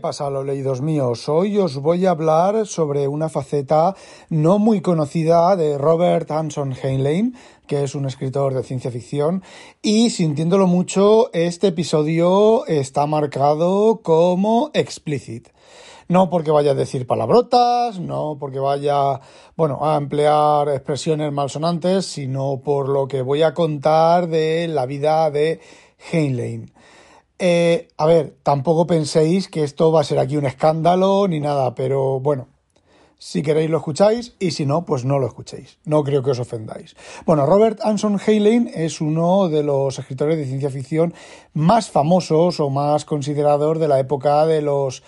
¿Qué pasa, los leídos míos? Hoy os voy a hablar sobre una faceta no muy conocida de Robert Anson Heinlein, que es un escritor de ciencia ficción, y sintiéndolo mucho, este episodio está marcado como explicit. No porque vaya a decir palabrotas, no porque vaya, bueno, a emplear expresiones malsonantes, sino por lo que voy a contar de la vida de Heinlein. Eh, a ver, tampoco penséis que esto va a ser aquí un escándalo ni nada, pero bueno, si queréis lo escucháis y si no, pues no lo escuchéis. No creo que os ofendáis. Bueno, Robert Anson Heinlein es uno de los escritores de ciencia ficción más famosos o más considerados de la época de los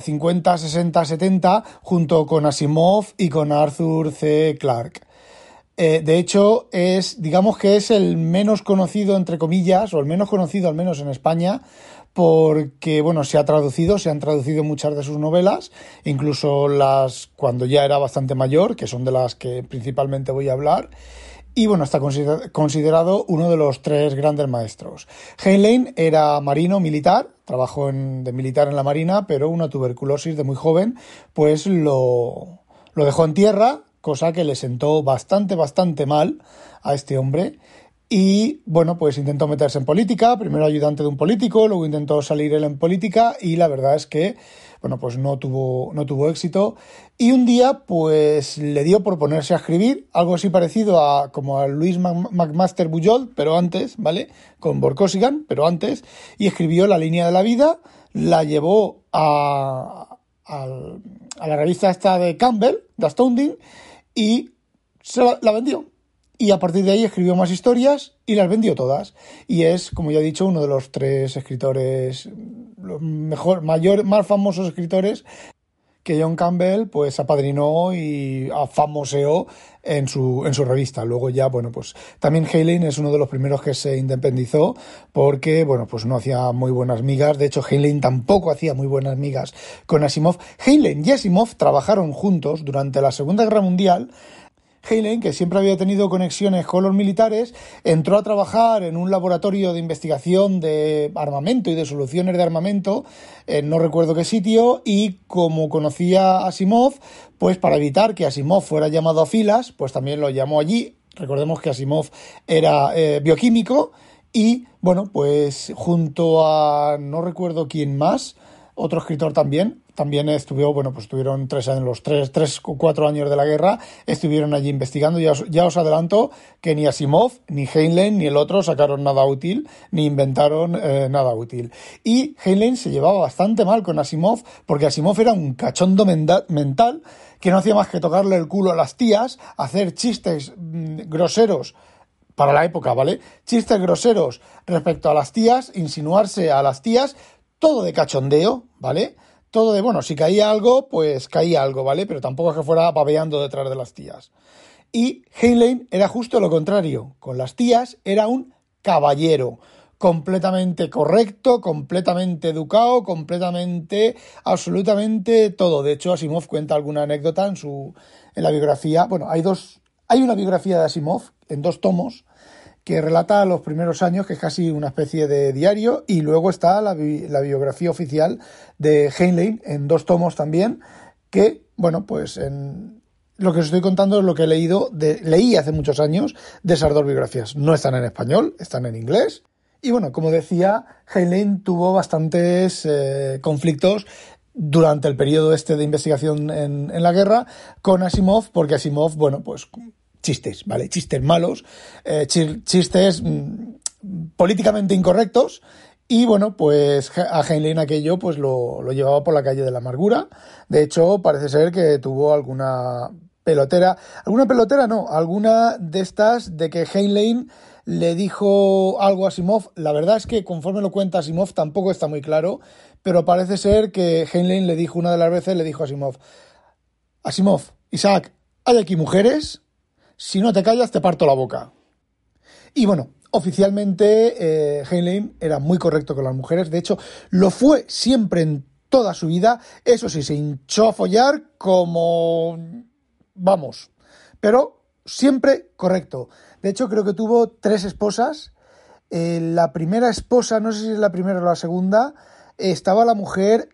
50, 60, 70, junto con Asimov y con Arthur C. Clarke. Eh, de hecho, es, digamos que es el menos conocido, entre comillas, o el menos conocido al menos en España, porque, bueno, se ha traducido, se han traducido muchas de sus novelas, incluso las cuando ya era bastante mayor, que son de las que principalmente voy a hablar. Y bueno, está considerado uno de los tres grandes maestros. Heinlein era marino militar, trabajó en, de militar en la marina, pero una tuberculosis de muy joven, pues lo, lo dejó en tierra cosa que le sentó bastante, bastante mal a este hombre. Y bueno, pues intentó meterse en política, primero ayudante de un político, luego intentó salir él en política y la verdad es que, bueno, pues no tuvo, no tuvo éxito. Y un día, pues le dio por ponerse a escribir, algo así parecido a como a Luis McMaster Bujold, pero antes, ¿vale? Con Borkosigan, pero antes, y escribió La línea de la vida, la llevó a, a, a la revista esta de Campbell, The Astounding, y se la, vendió. Y a partir de ahí escribió más historias y las vendió todas. Y es, como ya he dicho, uno de los tres escritores, los mejor, mayor, más famosos escritores John Campbell pues apadrinó y famoseó en su, en su revista. Luego ya, bueno, pues también Heinlein es uno de los primeros que se independizó porque, bueno, pues no hacía muy buenas migas. De hecho, Heinlein tampoco hacía muy buenas migas con Asimov. Heinlein y Asimov trabajaron juntos durante la Segunda Guerra Mundial Heinlein, que siempre había tenido conexiones con los militares, entró a trabajar en un laboratorio de investigación de armamento y de soluciones de armamento, en no recuerdo qué sitio, y como conocía a Asimov, pues para evitar que Asimov fuera llamado a filas, pues también lo llamó allí. Recordemos que Asimov era eh, bioquímico y, bueno, pues junto a no recuerdo quién más, otro escritor también, también estuvo, bueno, pues estuvieron tres años, los tres, tres o cuatro años de la guerra, estuvieron allí investigando. Ya os, ya os adelanto que ni Asimov, ni Heinlein, ni el otro sacaron nada útil, ni inventaron eh, nada útil. Y Heinlein se llevaba bastante mal con Asimov, porque Asimov era un cachondo mental que no hacía más que tocarle el culo a las tías, hacer chistes mm, groseros para la época, ¿vale? Chistes groseros respecto a las tías, insinuarse a las tías, todo de cachondeo, ¿vale? Todo de, bueno, si caía algo, pues caía algo, ¿vale? Pero tampoco es que fuera babeando detrás de las tías. Y Heinlein era justo lo contrario. Con las tías era un caballero, completamente correcto, completamente educado, completamente, absolutamente todo. De hecho, Asimov cuenta alguna anécdota en su, en la biografía. Bueno, hay dos, hay una biografía de Asimov en dos tomos que relata los primeros años, que es casi una especie de diario, y luego está la, biografía oficial de Heinlein en dos tomos también, que, bueno, pues en, lo que os estoy contando es lo que he leído, de, leí hace muchos años de esas dos biografías. No están en español, están en inglés. Y bueno, como decía, Heinlein tuvo bastantes eh, conflictos durante el periodo este de investigación en, en, la guerra con Asimov, porque Asimov, bueno, pues chistes, ¿vale? Chistes malos, eh, chistes mm, políticamente incorrectos. Y bueno, pues a Heinlein aquello pues lo, lo, llevaba por la calle de la amargura. De hecho, parece ser que tuvo alguna pelotera, alguna pelotera no, alguna de estas de que Heinlein le dijo algo a Asimov. La verdad es que conforme lo cuenta Asimov tampoco está muy claro, pero parece ser que Heinlein le dijo una de las veces, le dijo a Asimov, Asimov, Isaac, ¿hay aquí mujeres? Si no te callas te parto la boca. Y bueno, oficialmente eh, Heinlein era muy correcto con las mujeres, de hecho lo fue siempre en toda su vida, eso sí, se hinchó a follar como... vamos, pero siempre correcto. De hecho creo que tuvo tres esposas, eh, la primera esposa, no sé si es la primera o la segunda, estaba la mujer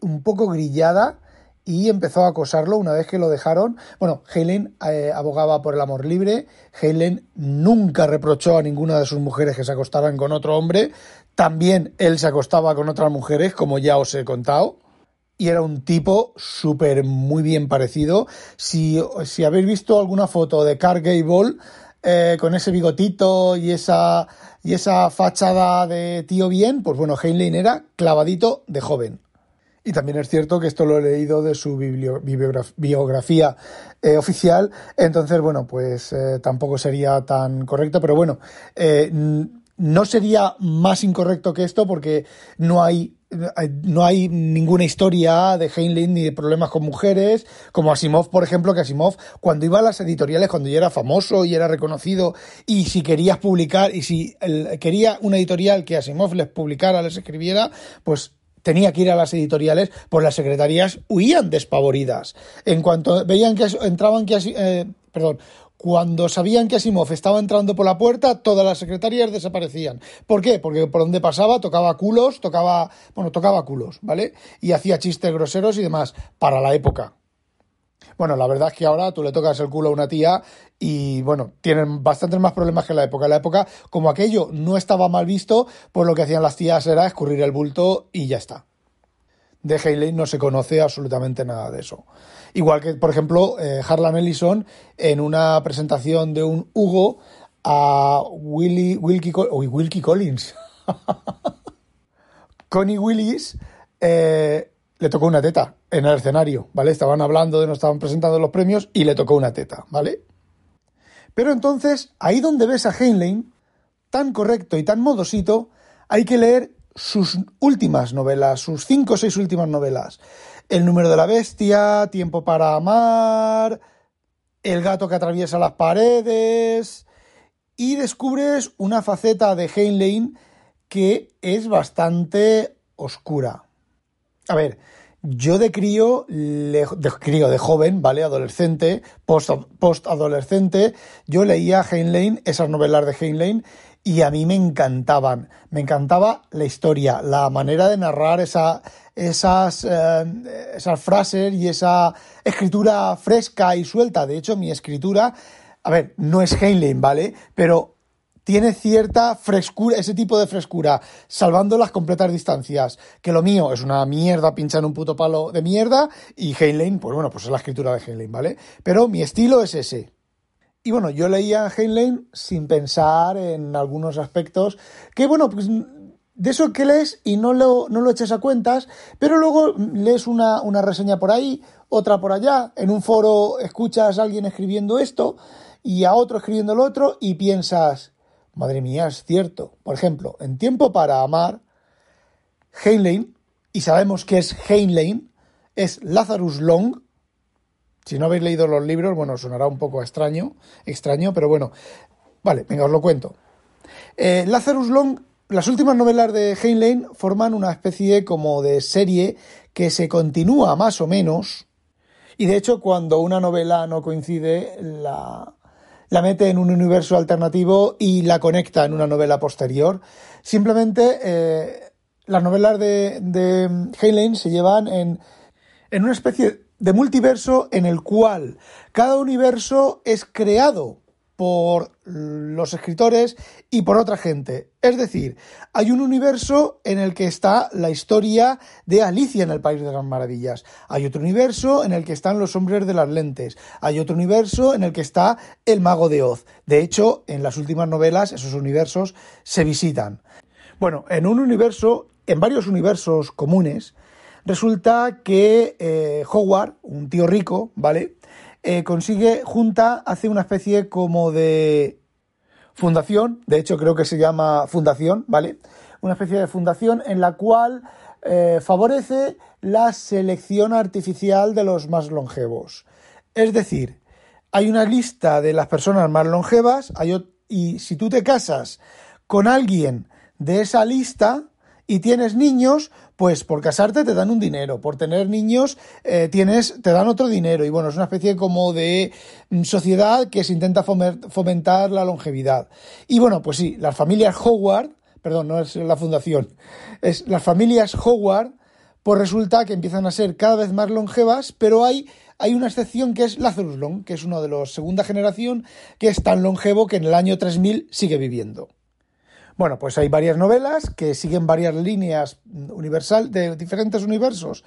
un poco grillada y empezó a acosarlo una vez que lo dejaron. Bueno, Helen eh, abogaba por el amor libre. Helen nunca reprochó a ninguna de sus mujeres que se acostaran con otro hombre. También él se acostaba con otras mujeres, como ya os he contado. Y era un tipo súper muy bien parecido. Si, habéis visto alguna foto de Carl Gable eh, con ese bigotito y esa, y esa fachada de tío bien, pues bueno, Heinlein era clavadito de joven. Y también es cierto que esto lo he leído de su biografía eh, oficial, entonces, bueno, pues eh, tampoco sería tan correcto, pero bueno, eh, no sería más incorrecto que esto porque no hay no hay ninguna historia de Heinlein ni de problemas con mujeres, como Asimov, por ejemplo, que Asimov, cuando iba a las editoriales, cuando ya era famoso y era reconocido, y si querías publicar, y si quería una editorial que Asimov les publicara, les escribiera, pues tenía que ir a las editoriales, pues las secretarías huían despavoridas. En cuanto veían que entraban que eh, perdón, cuando sabían que Asimov estaba entrando por la puerta, todas las secretarias desaparecían. ¿Por qué? Porque por donde pasaba tocaba culos, tocaba, bueno, tocaba culos, ¿vale? Y hacía chistes groseros y demás para la época. Bueno, la verdad es que ahora tú le tocas el culo a una tía y, bueno, tienen bastantes más problemas que en la época. En la época, como aquello no estaba mal visto, pues lo que hacían las tías era escurrir el bulto y ya está. De Haley no se conoce absolutamente nada de eso. Igual que, por ejemplo, eh, Harlan Ellison en una presentación de un Hugo a Willy, Wilkie, Wilkie Collins. Connie Willis eh, le tocó una teta en el escenario, ¿vale? Estaban hablando de no estaban presentando los premios y le tocó una teta, ¿vale? Pero entonces, ahí donde ves a Heinlein, tan correcto y tan modosito, hay que leer sus últimas novelas, sus cinco o seis últimas novelas. El número de la bestia, Tiempo para amar, El gato que atraviesa las paredes, y descubres una faceta de Heinlein que es bastante oscura. A ver, yo de crío, de crío, de joven, ¿vale? Adolescente, post-adolescente, yo leía Heinlein, esas novelas de Heinlein, y a mí me encantaban. Me encantaba la historia, la manera de narrar esa, esas, eh, esas frases y esa escritura fresca y suelta. De hecho, mi escritura, a ver, no es Heinlein, ¿vale? Pero tiene cierta frescura, ese tipo de frescura, salvando las completas distancias. Que lo mío es una mierda pincha en un puto palo de mierda y Heinlein, pues bueno, pues es la escritura de Heinlein, ¿vale? Pero mi estilo es ese. Y bueno, yo leía Heinlein sin pensar en algunos aspectos que, bueno, pues de eso que lees y no lo, no lo eches a cuentas, pero luego lees una, una reseña por ahí, otra por allá, en un foro escuchas a alguien escribiendo esto y a otro escribiendo lo otro y piensas, Madre mía, es cierto. Por ejemplo, en Tiempo para Amar, Heinlein, y sabemos que es Heinlein, es Lazarus Long. Si no habéis leído los libros, bueno, sonará un poco extraño, extraño, pero bueno. Vale, venga, os lo cuento. Eh, Lazarus Long, las últimas novelas de Heinlein forman una especie como de serie que se continúa más o menos. Y de hecho, cuando una novela no coincide, la, la mete en un universo alternativo y la conecta en una novela posterior. Simplemente eh, las novelas de, de se llevan en, en una especie de multiverso en el cual cada universo es creado por los escritores y por otra gente. Es decir, hay un universo en el que está la historia de Alicia en el País de las Maravillas. Hay otro universo en el que están los hombres de las lentes. Hay otro universo en el que está el mago de Oz. De hecho, en las últimas novelas esos universos se visitan. Bueno, en un universo, en varios universos comunes, resulta que eh, Howard, un tío rico, ¿vale? Eh, consigue, junta, hace una especie como de fundación, de hecho creo que se llama fundación, ¿vale? Una especie de fundación en la cual eh, favorece la selección artificial de los más longevos. Es decir, hay una lista de las personas más longevas y si tú te casas con alguien de esa lista y tienes niños, pues por casarte te dan un dinero, por tener niños eh, tienes, te dan otro dinero. Y bueno, es una especie como de mm, sociedad que se intenta fomentar la longevidad. Y bueno, pues sí, las familias Howard, perdón, no es la fundación, es las familias Howard, pues resulta que empiezan a ser cada vez más longevas, pero hay, hay una excepción que es Lazarus Long, que es uno de los segunda generación, que es tan longevo que en el año 3000 sigue viviendo. Bueno, pues hay varias novelas que siguen varias líneas universal de diferentes universos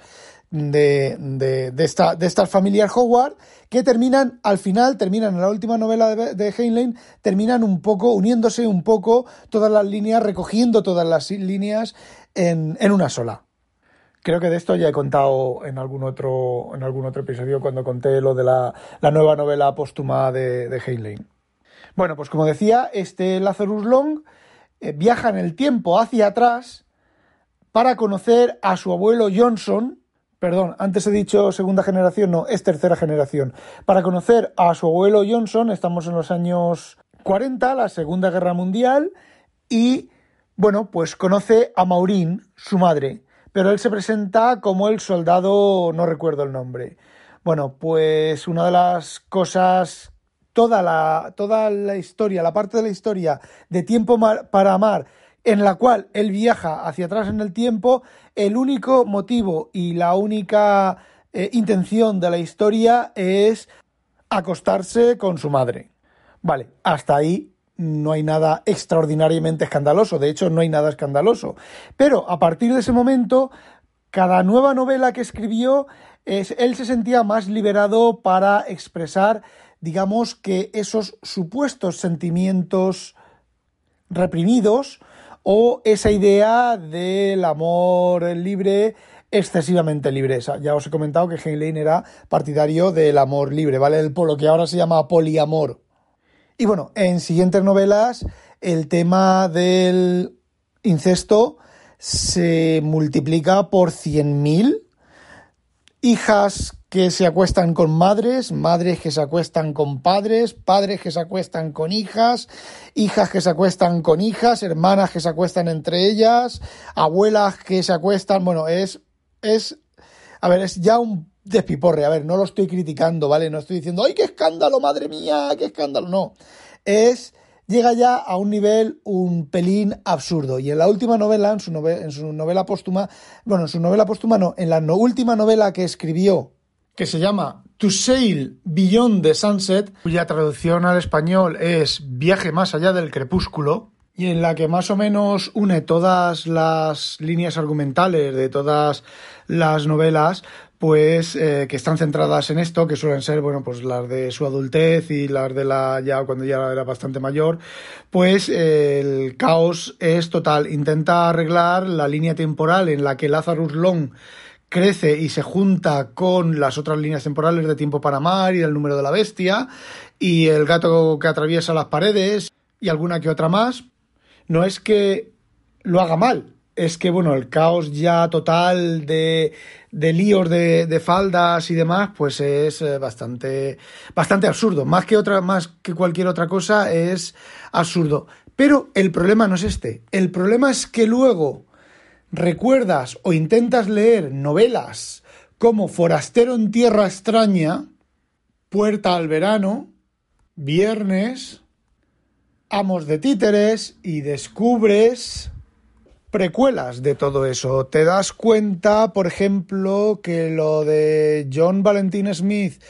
de, de, esta, de estas familias Howard que terminan, al final, terminan en la última novela de, de Heinlein, terminan un poco, uniéndose un poco todas las líneas, recogiendo todas las líneas en, en una sola. Creo que de esto ya he contado en algún otro, en algún otro episodio cuando conté lo de la, la nueva novela póstuma de, de Heinlein. Bueno, pues como decía, este Lazarus Long eh, viaja en el tiempo hacia atrás para conocer a su abuelo Johnson, perdón, antes he dicho segunda generación, no, es tercera generación, para conocer a su abuelo Johnson, estamos en los años 40, la Segunda Guerra Mundial, y bueno, pues conoce a Maureen, su madre, pero él se presenta como el soldado, no recuerdo el nombre. Bueno, pues una de las cosas toda la, toda la historia, la parte de la historia de Tiempo para Amar, en la cual él viaja hacia atrás en el tiempo, el único motivo y la única eh, intención de la historia es acostarse con su madre. Vale, hasta ahí no hay nada extraordinariamente escandaloso, de hecho no hay nada escandaloso. Pero a partir de ese momento, cada nueva novela que escribió, es, él se sentía más liberado para expresar digamos que esos supuestos sentimientos reprimidos o esa idea del amor libre excesivamente libre. Ya os he comentado que Heinlein era partidario del amor libre, ¿vale? El, lo que ahora se llama poliamor. Y bueno, en siguientes novelas el tema del incesto se multiplica por 100.000 hijas que se acuestan con madres, madres que se acuestan con padres, padres que se acuestan con hijas, hijas que se acuestan con hijas, hermanas que se acuestan entre ellas, abuelas que se acuestan, bueno, es, es, a ver, es ya un despiporre, a ver, no lo estoy criticando, ¿vale? No estoy diciendo, ¡ay, qué escándalo, madre mía, qué escándalo! No, es llega ya a un nivel un pelín absurdo. Y en la última novela, en su, novela, en su novela póstuma, bueno, en su novela póstuma no, en la última novela que escribió, que se llama To Sail Beyond the Sunset, cuya traducción al español es Viaje más allá del crepúsculo, y en la que más o menos une todas las líneas argumentales de todas las novelas, pues eh, que están centradas en esto, que suelen ser, bueno, pues las de su adultez y las de la ya cuando ya era bastante mayor, pues eh, el caos es total. Intenta arreglar la línea temporal en la que Lazarus Long crece y se junta con las otras líneas temporales de Tiempo para Amar y del número de la bestia y el gato que atraviesa las paredes y alguna que otra más. No es que lo haga mal, es que, bueno, el caos ya total de, de líos de, de, faldas y demás, pues es eh, bastante, bastante absurdo. Más que, otra, más que cualquier otra cosa, es absurdo. Pero el problema no es este. El problema es que luego recuerdas o intentas leer novelas como Forastero en Tierra Extraña, Puerta al Verano, Viernes, Amos de Títeres y descubres precuelas de todo eso. Te das cuenta, por ejemplo, que lo de John Valentin Smith,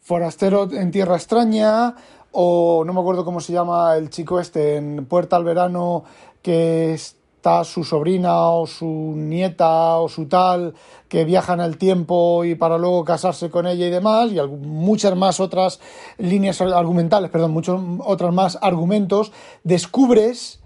Forastero en Tierra Extraña, o no me acuerdo cómo se llama el chico este en Puerta al Verano, que está su sobrina o su nieta o su tal, que viaja en el tiempo y para luego casarse con ella y demás, y muchas más otras líneas argumentales, perdón, muchos otros más argumentos, descubres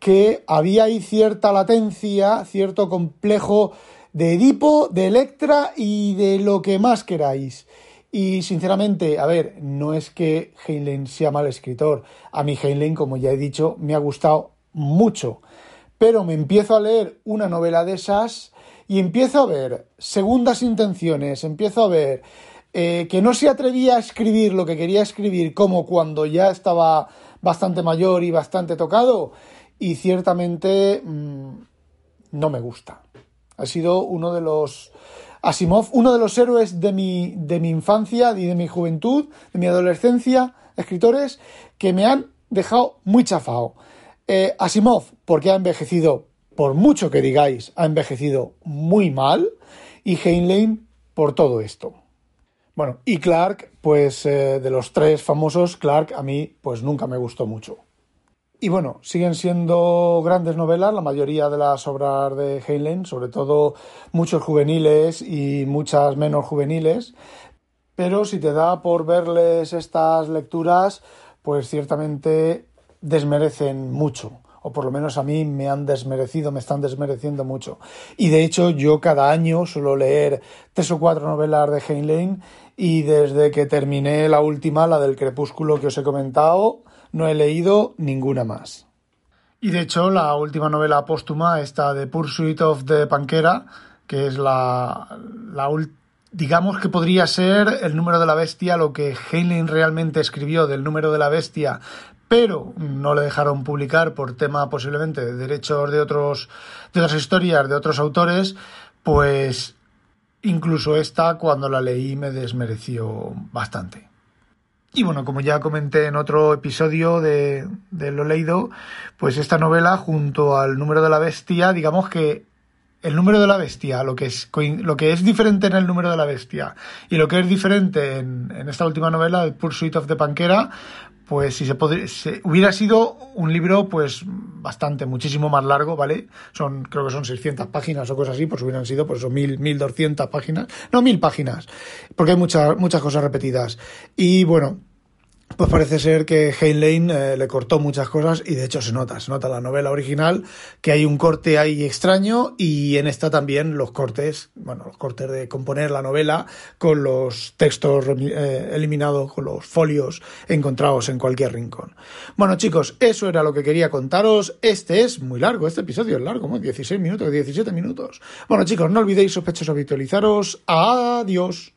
que había ahí cierta latencia, cierto complejo de Edipo, de Electra y de lo que más queráis. Y sinceramente, a ver, no es que Heinlein sea mal escritor. A mí Heinlein, como ya he dicho, me ha gustado mucho. Pero me empiezo a leer una novela de esas y empiezo a ver segundas intenciones, empiezo a ver eh, que no se atrevía a escribir lo que quería escribir como cuando ya estaba bastante mayor y bastante tocado y ciertamente mmm, no me gusta. Ha sido uno de los Asimov, uno de los héroes de mi, de mi infancia y de mi juventud, de mi adolescencia, escritores que me han dejado muy chafado. Eh, Asimov, porque ha envejecido, por mucho que digáis, ha envejecido muy mal. y Heinlein por todo esto. Bueno, y Clark, pues eh, de los tres famosos, Clark a mí pues nunca me gustó mucho. Y bueno, siguen siendo grandes novelas, la mayoría de las obras de Heinlein, sobre todo muchos juveniles y muchas menos juveniles, pero si te da por verles estas lecturas, pues ciertamente desmerecen mucho o por lo menos a mí me han desmerecido, me están desmereciendo mucho. Y de hecho yo cada año suelo leer tres o cuatro novelas de Heinlein y desde que terminé la última, la del crepúsculo que os he comentado, no he leído ninguna más. Y de hecho la última novela póstuma, esta de Pursuit of the Panquera, que es la, la digamos que podría ser el número de la bestia, lo que Heinlein realmente escribió del número de la bestia, pero no le dejaron publicar por tema posiblemente de derechos de otros de otras historias de otros autores, pues incluso esta cuando la leí me desmereció bastante. Y bueno, como ya comenté en otro episodio de, de Lo Leído, pues esta novela junto al número de la bestia, digamos que el número de la bestia, lo que es, lo que es diferente en el número de la bestia y lo que es diferente en, en esta última novela, el Pursuit of the Panquera, pues si se, podría, hubiera sido un libro pues bastante, muchísimo más largo, ¿vale? Son, creo que son 600 páginas o cosas así, pues hubieran sido pues 1000, 1200 páginas, no 1000 páginas, porque hay muchas, muchas cosas repetidas. Y bueno, pues parece ser que Heinlein eh, le cortó muchas cosas y de hecho se nota, se nota la novela original que hay un corte ahí extraño y en esta también los cortes, bueno, los cortes de componer la novela con los textos eh, eliminados, con los folios encontrados en cualquier rincón. Bueno chicos, eso era lo que quería contaros. Este es muy largo, este episodio es largo, 16 minutos, 17 minutos. Bueno chicos, no olvidéis sospechosos habitualizaros. Adiós.